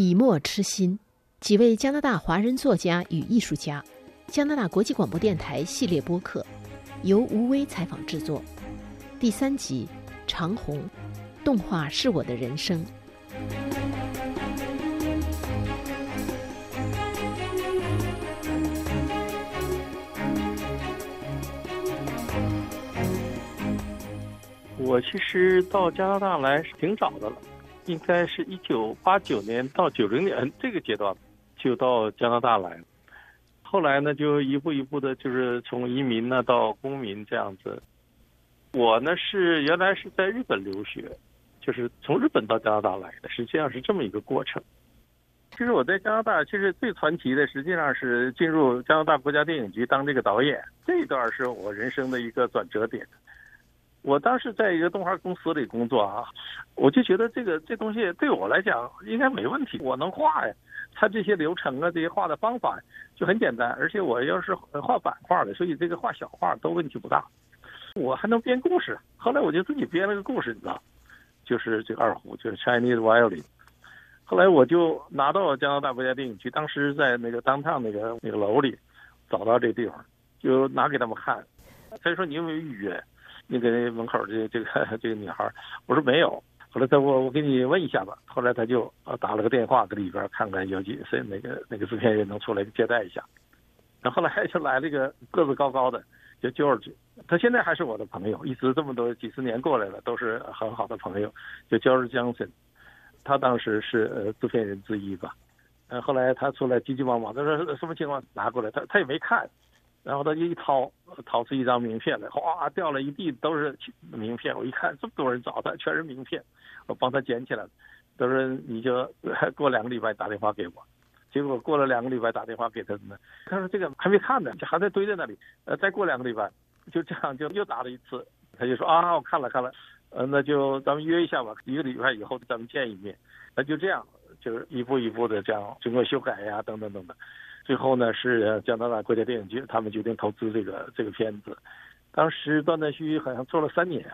笔墨痴心，几位加拿大华人作家与艺术家，加拿大国际广播电台系列播客，由吴威采访制作。第三集，长虹，动画是我的人生。我其实到加拿大来是挺早的了。应该是一九八九年到九零年这个阶段，就到加拿大来了。后来呢，就一步一步的，就是从移民呢到公民这样子。我呢是原来是在日本留学，就是从日本到加拿大来的，实际上是这么一个过程。其实我在加拿大，其实最传奇的，实际上是进入加拿大国家电影局当这个导演，这一段是我人生的一个转折点。我当时在一个动画公司里工作啊，我就觉得这个这东西对我来讲应该没问题，我能画呀。它这些流程啊，这些画的方法就很简单，而且我要是画版画的，所以这个画小画都问题不大。我还能编故事，后来我就自己编了个故事，你知道，就是这个二胡，就是 Chinese violin。后来我就拿到加拿大国家电影局，当时在那个当趟那个那个楼里找到这地方，就拿给他们看。他就说：“你有没有预约？”那个门口的这个 这个女孩，我说没有。后来他我我给你问一下吧。后来他就呃打了个电话，搁里边看看有几谁那个那个制片人能出来接待一下。然后来就来了一个个子高高的，叫 George，他现在还是我的朋友，一直这么多几十年过来了，都是很好的朋友，叫 George Johnson。他当时是呃制片人之一吧。嗯，后来他出来急急忙忙，他说什么情况？拿过来，他他也没看。然后他就一掏，掏出一张名片来，哗，掉了一地都是名片。我一看，这么多人找他，全是名片，我帮他捡起来。他说：“你就过两个礼拜打电话给我。”结果过了两个礼拜打电话给他呢，他说：“这个还没看呢，就还在堆在那里。”呃，再过两个礼拜，就这样就又打了一次。他就说：“啊，我看了看了，呃，那就咱们约一下吧，一个礼拜以后咱们见一面。”那就这样，就是一步一步的这样经过修改呀，等等等等。最后呢，是加拿大国家电影局，他们决定投资这个这个片子。当时断断续续好像做了三年，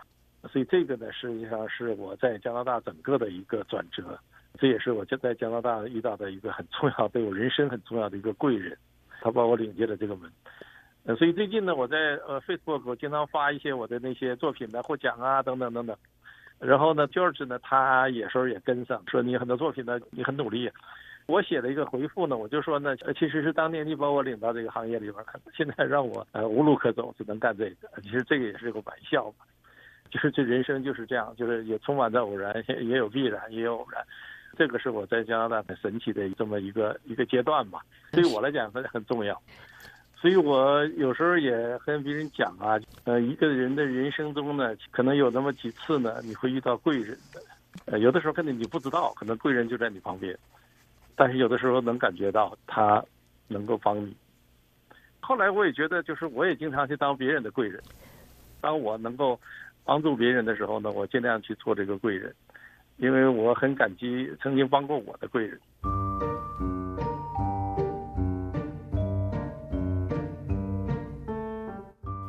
所以这个呢，实际上是我在加拿大整个的一个转折。这也是我在加拿大遇到的一个很重要、对我人生很重要的一个贵人，他把我领进了这个门。呃，所以最近呢，我在呃 Facebook 我经常发一些我的那些作品的获奖啊，等等等等。然后呢，George 呢，他有时候也跟上，说你很多作品呢，你很努力。我写了一个回复呢，我就说呢，其实是当年你把我领到这个行业里边，可 能现在让我呃无路可走，只能干这个。其实这个也是个玩笑嘛，就是这人生就是这样，就是也充满着偶然，也有必然，也有偶然。这个是我在加拿大很神奇的这么一个一个阶段吧，对我来讲很很重要。所以我有时候也跟别人讲啊，呃，一个人的人生中呢，可能有那么几次呢，你会遇到贵人，呃，有的时候可能你不知道，可能贵人就在你旁边。但是有的时候能感觉到他能够帮你。后来我也觉得，就是我也经常去当别人的贵人。当我能够帮助别人的时候呢，我尽量去做这个贵人，因为我很感激曾经帮过我的贵人。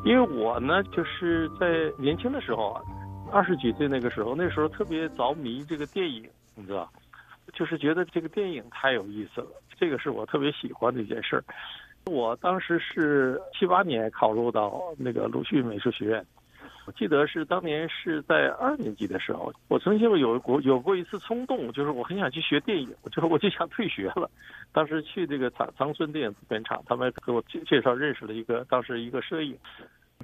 因为我呢，就是在年轻的时候啊，二十几岁那个时候，那时候特别着迷这个电影，你知道。就是觉得这个电影太有意思了，这个是我特别喜欢的一件事儿。我当时是七八年考入到那个鲁迅美术学院，我记得是当年是在二年级的时候，我曾经有过有过一次冲动，就是我很想去学电影，就我就想退学了。当时去这个长长春电影制片厂，他们给我介介绍认识了一个当时一个摄影，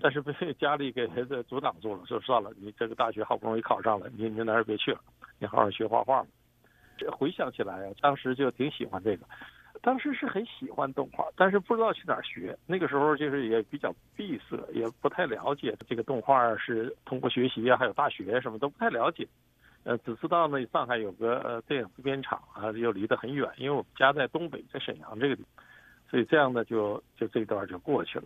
但是被 家里给孩子阻挡住了，说算了，你这个大学好不容易考上了，你你哪儿也别去了，你好好学画画。这回想起来啊，当时就挺喜欢这个，当时是很喜欢动画，但是不知道去哪儿学。那个时候就是也比较闭塞，也不太了解这个动画是通过学习啊，还有大学什么都不太了解。呃，只知道呢，上海有个呃电影制片厂啊，又离得很远，因为我们家在东北，在沈阳这个地方，所以这样呢，就就这段就过去了。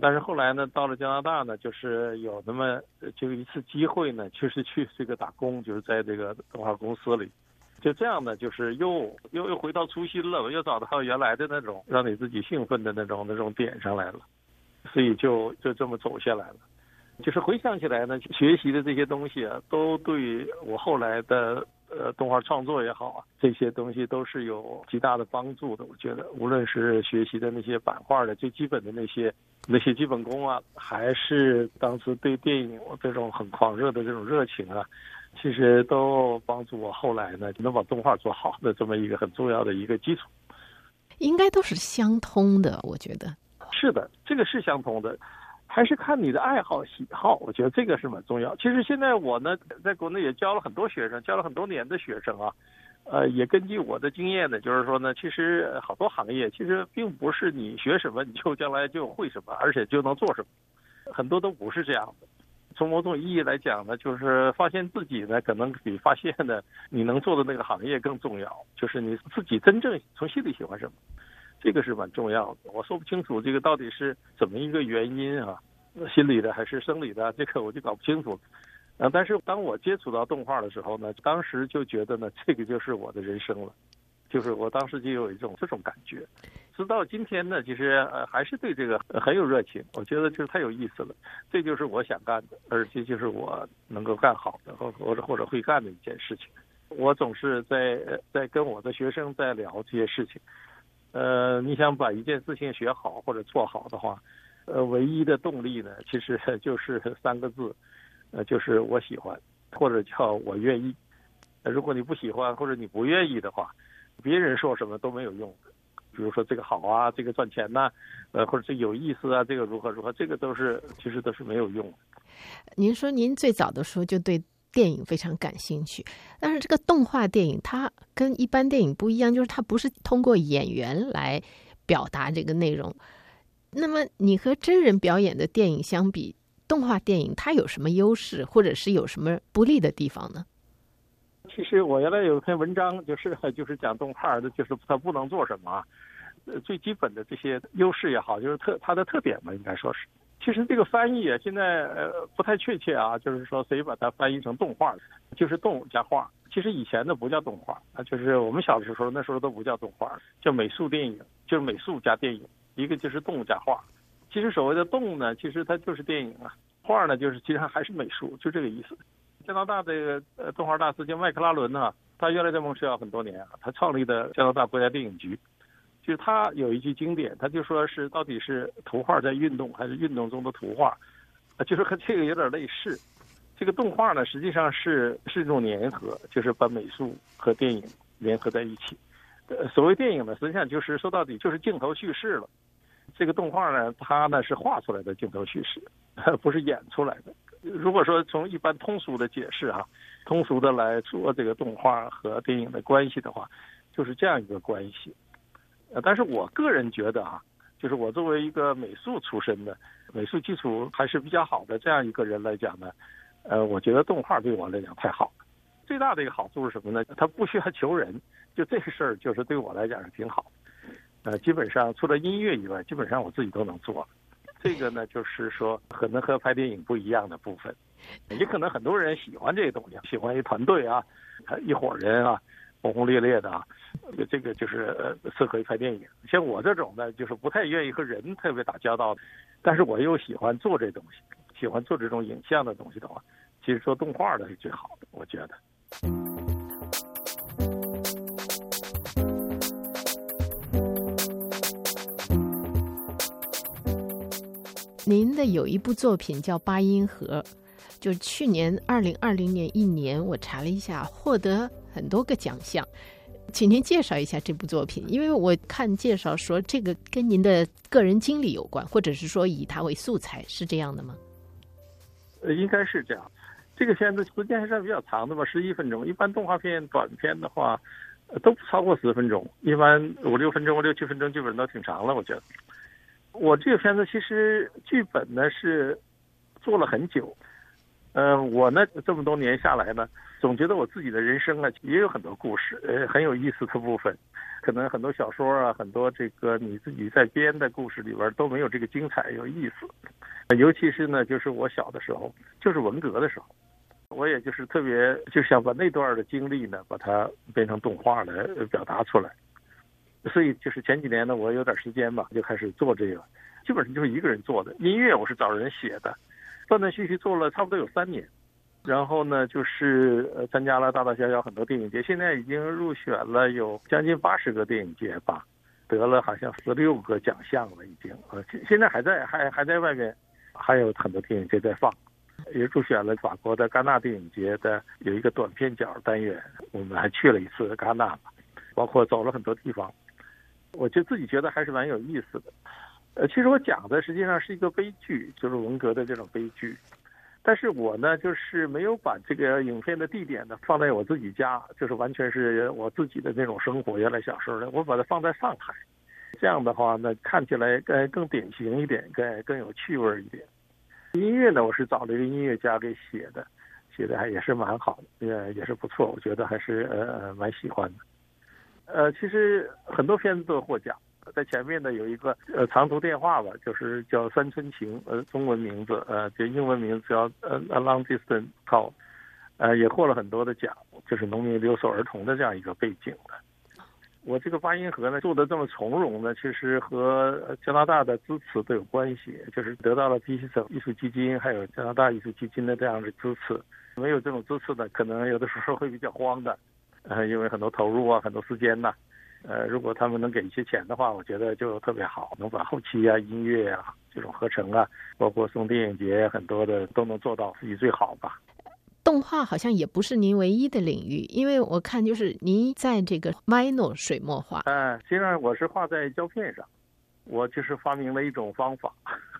但是后来呢，到了加拿大呢，就是有那么就一次机会呢，就是去这个打工，就是在这个动画公司里。就这样呢，就是又又又回到初心了，又找到原来的那种让你自己兴奋的那种那种点上来了，所以就就这么走下来了。就是回想起来呢，学习的这些东西啊，都对我后来的呃动画创作也好啊，这些东西都是有极大的帮助的。我觉得，无论是学习的那些版画的最基本的那些那些基本功啊，还是当时对电影这种很狂热的这种热情啊，其实都帮助我后来呢能把动画做好的这么一个很重要的一个基础。应该都是相通的，我觉得。是的，这个是相通的。还是看你的爱好喜好，我觉得这个是蛮重要。其实现在我呢，在国内也教了很多学生，教了很多年的学生啊，呃，也根据我的经验呢，就是说呢，其实好多行业其实并不是你学什么你就将来就会什么，而且就能做什么，很多都不是这样的。从某种意义来讲呢，就是发现自己呢，可能比发现的你能做的那个行业更重要，就是你自己真正从心里喜欢什么。这个是蛮重要的，我说不清楚这个到底是怎么一个原因啊，心理的还是生理的，这个我就搞不清楚。啊，但是当我接触到动画的时候呢，当时就觉得呢，这个就是我的人生了，就是我当时就有一种这种感觉。直到今天呢，其实呃还是对这个很有热情，我觉得就是太有意思了，这就是我想干的，而且就是我能够干好的或或者或者会干的一件事情。我总是在在跟我的学生在聊这些事情。呃，你想把一件事情学好或者做好的话，呃，唯一的动力呢，其实 就是三个字，呃，就是我喜欢，或者叫我愿意。如果你不喜欢或者你不愿意的话，别人说什么都没有用。比如说这个好啊，这个赚钱呐，呃，或者这有意思啊，这个如何如何，这个都是其实都是没有用。您说您最早的时候就对。电影非常感兴趣，但是这个动画电影它跟一般电影不一样，就是它不是通过演员来表达这个内容。那么你和真人表演的电影相比，动画电影它有什么优势，或者是有什么不利的地方呢？其实我原来有一篇文章，就是 就是讲动画的，就是它不能做什么，呃，最基本的这些优势也好，就是特它的特点嘛，应该说是。其实这个翻译啊，现在呃不太确切啊，就是说谁把它翻译成动画，就是动加画。其实以前的不叫动画啊，就是我们小的时候那时候都不叫动画，叫美术电影，就是美术加电影，一个就是动加画。其实所谓的动呢，其实它就是电影啊，画呢就是其实还是美术，就这个意思。加拿大这个呃动画大师叫麦克拉伦呢，他原来在蒙特利尔很多年啊，他创立的加拿大国家电影局。就是他有一句经典，他就说是到底是图画在运动，还是运动中的图画？啊，就是和这个有点类似。这个动画呢，实际上是是一种粘合，就是把美术和电影联合在一起。呃，所谓电影呢，实际上就是说到底就是镜头叙事了。这个动画呢，它呢是画出来的镜头叙事，不是演出来的。如果说从一般通俗的解释啊，通俗的来说这个动画和电影的关系的话，就是这样一个关系。呃，但是我个人觉得啊，就是我作为一个美术出身的，美术基础还是比较好的这样一个人来讲呢，呃，我觉得动画对我来讲太好了。最大的一个好处是什么呢？它不需要求人，就这个事儿就是对我来讲是挺好。呃，基本上除了音乐以外，基本上我自己都能做。这个呢，就是说可能和拍电影不一样的部分。也可能很多人喜欢这个东西，喜欢一团队啊，一伙人啊。轰轰烈烈的啊，这个就是适合于拍电影。像我这种呢，就是不太愿意和人特别打交道，但是我又喜欢做这东西，喜欢做这种影像的东西的话，其实做动画的是最好的，我觉得。您的有一部作品叫《八音盒》，就去年二零二零年一年，我查了一下，获得。很多个奖项，请您介绍一下这部作品，因为我看介绍说这个跟您的个人经历有关，或者是说以它为素材，是这样的吗？呃，应该是这样。这个片子时间还算比较长的吧，十一分钟。一般动画片短片的话，都不超过十分钟，一般五六分钟、六七分钟基本都挺长了。我觉得，我这个片子其实剧本呢是做了很久。嗯，我呢这么多年下来呢，总觉得我自己的人生啊也有很多故事，呃，很有意思的部分。可能很多小说啊，很多这个你自己在编的故事里边都没有这个精彩有意思。尤其是呢，就是我小的时候，就是文革的时候，我也就是特别就想把那段的经历呢，把它变成动画来表达出来。所以就是前几年呢，我有点时间吧，就开始做这个，基本上就是一个人做的。音乐我是找人写的。断断续续做了差不多有三年，然后呢，就是呃参加了大大小小很多电影节，现在已经入选了有将近八十个电影节吧，得了好像十六个奖项了已经。呃，现现在还在还还在外面，还有很多电影节在放，也入选了法国的戛纳电影节的有一个短片角单元，我们还去了一次戛纳，包括走了很多地方，我就自己觉得还是蛮有意思的。呃，其实我讲的实际上是一个悲剧，就是文革的这种悲剧。但是我呢，就是没有把这个影片的地点呢放在我自己家，就是完全是我自己的那种生活。原来小时候呢，我把它放在上海，这样的话呢，看起来更更典型一点，更更有趣味一点。音乐呢，我是找了一个音乐家给写的，写的还也是蛮好的，也也是不错，我觉得还是呃蛮喜欢的。呃，其实很多片子都获奖。在前面呢有一个呃长途电话吧，就是叫《山村情》，呃中文名字，呃这英文名字叫呃 A Long Distance Call，呃也获了很多的奖，就是农民留守儿童的这样一个背景的。我这个八音盒呢做的这么从容呢，其实和加拿大的支持都有关系，就是得到了第一省艺术基金还有加拿大艺术基金的这样的支持。没有这种支持呢，可能有的时候会比较慌的，呃因为很多投入啊，很多时间呐。呃，如果他们能给一些钱的话，我觉得就特别好，能把后期啊、音乐啊、这种合成啊，包括送电影节很多的都能做到自己最好吧。动画好像也不是您唯一的领域，因为我看就是您在这个 Mino 水墨画。嗯，实际上我是画在胶片上，我就是发明了一种方法。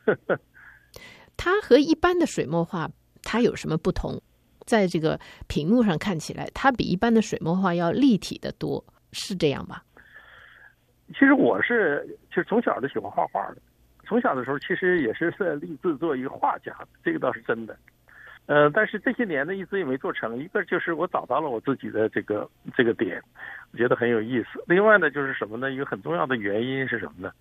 它和一般的水墨画它有什么不同？在这个屏幕上看起来，它比一般的水墨画要立体的多，是这样吧？其实我是，其实从小就喜欢画画的。从小的时候，其实也是在立志做一个画家，这个倒是真的。呃，但是这些年呢，一直也没做成。一个就是我找到了我自己的这个这个点，我觉得很有意思。另外呢，就是什么呢？一个很重要的原因是什么呢？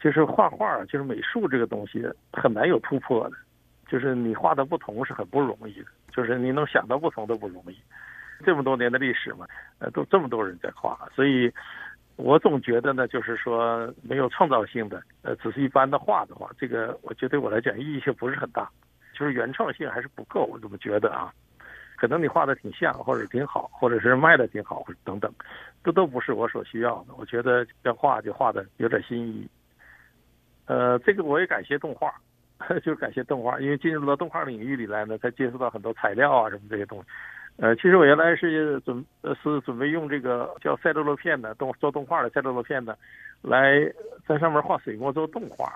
就是画画，就是美术这个东西很难有突破的，就是你画的不同是很不容易的，就是你能想到不同都不容易。这么多年的历史嘛，呃，都这么多人在画，所以。我总觉得呢，就是说没有创造性的，呃，只是一般的画的话，这个我觉得对我来讲意义就不是很大，就是原创性还是不够，我这么觉得啊。可能你画的挺像，或者挺好，或者是卖的挺好，或者等等，这都不是我所需要的。我觉得要画就画的有点新意。呃，这个我也感谢动画，就是感谢动画，因为进入到动画领域里来呢，才接触到很多材料啊什么这些东西。呃，其实我原来是准呃是准备用这个叫赛璐珞片的动做动画的赛璐珞片的，来在上面画水墨做动画，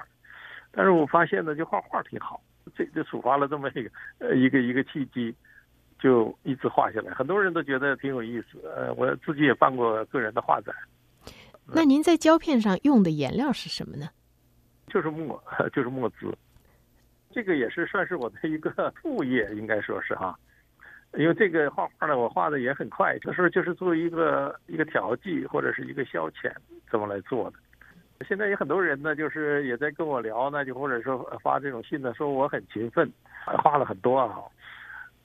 但是我发现呢，就画画挺好，这就触发了这么一个呃一个一个契机，就一直画下来。很多人都觉得挺有意思，呃，我自己也办过个人的画展。那您在胶片上用的颜料是什么呢？就是墨，就是墨汁，这个也是算是我的一个 副业，应该说是哈。因为这个画画呢，我画的也很快，这时候就是作为一个一个调剂或者是一个消遣，这么来做的。现在有很多人呢，就是也在跟我聊呢，就或者说发这种信呢，说我很勤奋，画了很多啊。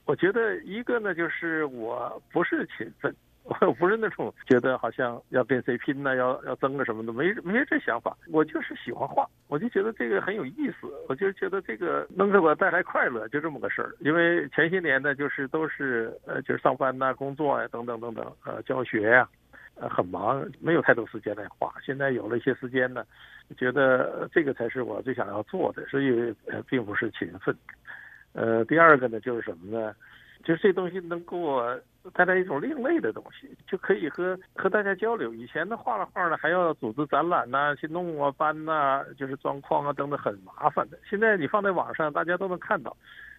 我觉得一个呢，就是我不是勤奋。我不是那种觉得好像要跟谁拼呢，要要争个什么的，没没这想法。我就是喜欢画，我就觉得这个很有意思，我就觉得这个能给我带来快乐，就这么个事儿。因为前些年呢，就是都是呃，就是上班呐、工作呀等等等等，呃，教学呀，呃，很忙，没有太多时间来画。现在有了一些时间呢，觉得这个才是我最想要做的，所以呃，并不是勤奋。呃，第二个呢，就是什么呢？就是这东西能给我带来一种另类的东西，就可以和和大家交流。以前的画了画呢，还要组织展览呐，去弄啊搬呐，就是装框啊等等，很麻烦的。现在你放在网上，大家都能看到。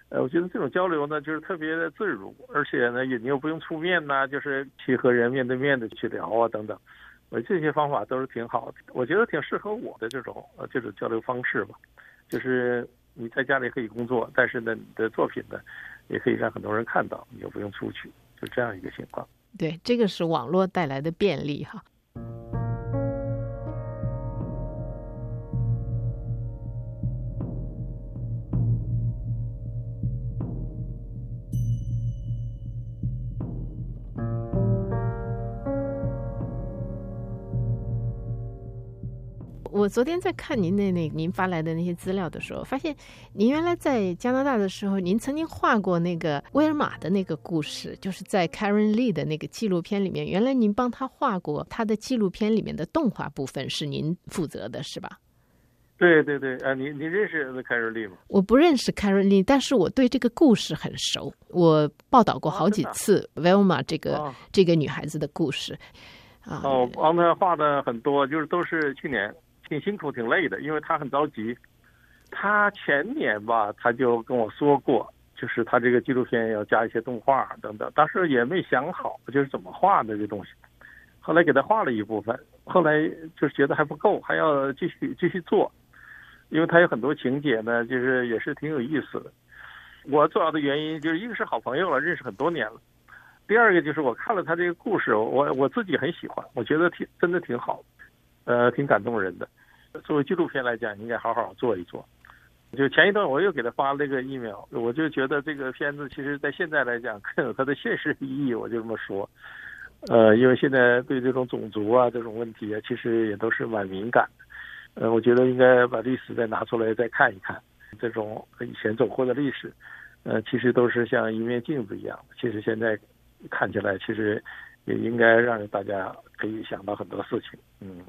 呃，我觉得这种交流呢，就是特别的自如，而且呢，也你又不用出面呐，就是去和人面对面的去聊啊等等。我这些方法都是挺好的，我觉得挺适合我的这种呃这种交流方式吧。就是你在家里可以工作，但是呢，你的作品呢。也可以让很多人看到，你又不用出去，就这样一个情况。对，这个是网络带来的便利哈。昨天在看您那那您发来的那些资料的时候，发现您原来在加拿大的时候，您曾经画过那个威尔玛的那个故事，就是在 Karen Lee 的那个纪录片里面，原来您帮他画过他的纪录片里面的动画部分，是您负责的，是吧？对对对，啊，你你认识凯瑞丽吗？我不认识凯瑞丽，但是我对这个故事很熟。我报道过好几次 Velma 这个这个女孩子的故事。啊，哦，帮他画的很多，就是都是去年挺辛苦、挺累的，因为他很着急。他前年吧，他就跟我说过，就是他这个纪录片要加一些动画等等，当时也没想好就是怎么画的这东西。后来给他画了一部分，后来就是觉得还不够，还要继续继续做。因为他有很多情节呢，就是也是挺有意思的。我主要的原因就是一个是好朋友了，认识很多年了；第二个就是我看了他这个故事，我我自己很喜欢，我觉得挺真的挺好，呃，挺感动人的。作为纪录片来讲，应该好好做一做。就前一段我又给他发了一个 email，我就觉得这个片子其实在现在来讲更有它的现实意义，我就这么说。呃，因为现在对这种种族啊这种问题啊，其实也都是蛮敏感的。呃，我觉得应该把历史再拿出来再看一看，这种以前走过的历史，呃，其实都是像一面镜子一样。其实现在看起来，其实也应该让大家可以想到很多事情。嗯，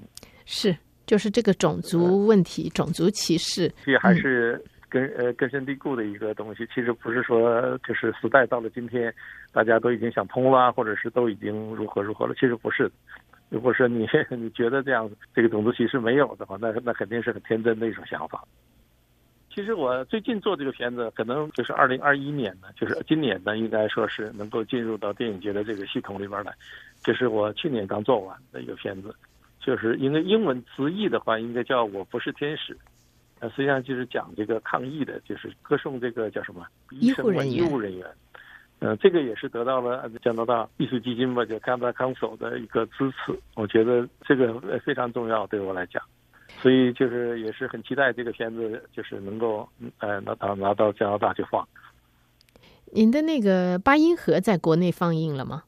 是，就是这个种族问题、种族歧视，这还是根呃根深蒂固的一个东西。其实不是说就是时代到了今天，大家都已经想通了，或者是都已经如何如何了。其实不是。如果说你 你觉得这样这个种族歧视没有的话，那那肯定是很天真的一种想法。其实我最近做这个片子，可能就是二零二一年呢，就是今年呢，应该说是能够进入到电影节的这个系统里边来。这是我去年刚做完的一个片子，就是因为英文直译的话，应该叫我不是天使。呃，实际上就是讲这个抗疫的，就是歌颂这个叫什么医护人员。医护人员。呃，这个也是得到了加拿大艺术基金吧，就加拿大康首的一个支持。我觉得这个非常重要，对我来讲，所以就是也是很期待这个片子，就是能够呃拿到拿到加拿大去放。您的那个八音盒在国内放映了吗？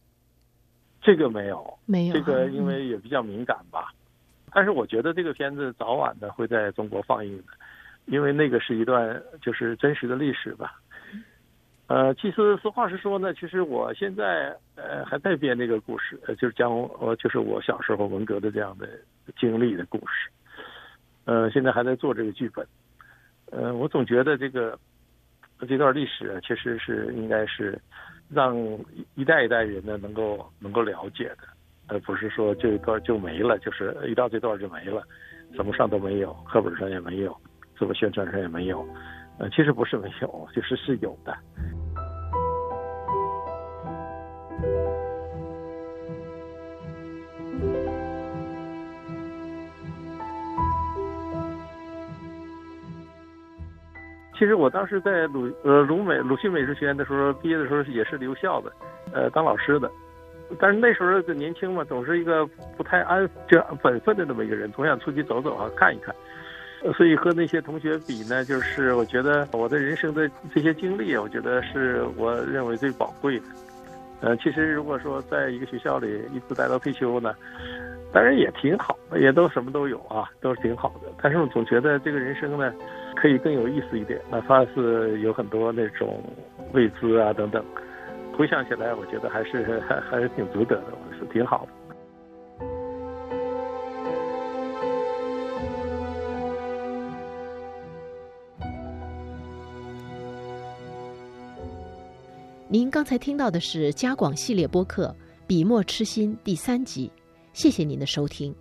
这个没有，没有。这个因为也比较敏感吧，但是我觉得这个片子早晚的会在中国放映的，因为那个是一段就是真实的历史吧。呃，其实实话实说呢，其实我现在呃还在编那个故事，就是讲我就是我小时候文革的这样的经历的故事，呃，现在还在做这个剧本，呃，我总觉得这个这段历史啊，其实是应该是让一代一代人呢能够能够了解的，呃不是说这一段就没了，就是一到这段就没了，怎么上都没有，课本上也没有，自我宣传上也没有，呃，其实不是没有，就是是有的。其实我当时在鲁呃鲁美鲁迅美术学院的时候，毕业的时候也是留校的，呃当老师的，但是那时候年轻嘛，总是一个不太安就本分的那么一个人，总想出去走走啊看一看，所以和那些同学比呢，就是我觉得我的人生的这些经历，我觉得是我认为最宝贵的。呃，其实如果说在一个学校里一直待到退休呢，当然也挺好，也都什么都有啊，都是挺好的。但是我总觉得这个人生呢。可以更有意思一点，哪怕是有很多那种未知啊等等，回想起来，我觉得还是 还还是挺值得的，是挺好的。您刚才听到的是加广系列播客《笔墨痴心》第三集，谢谢您的收听。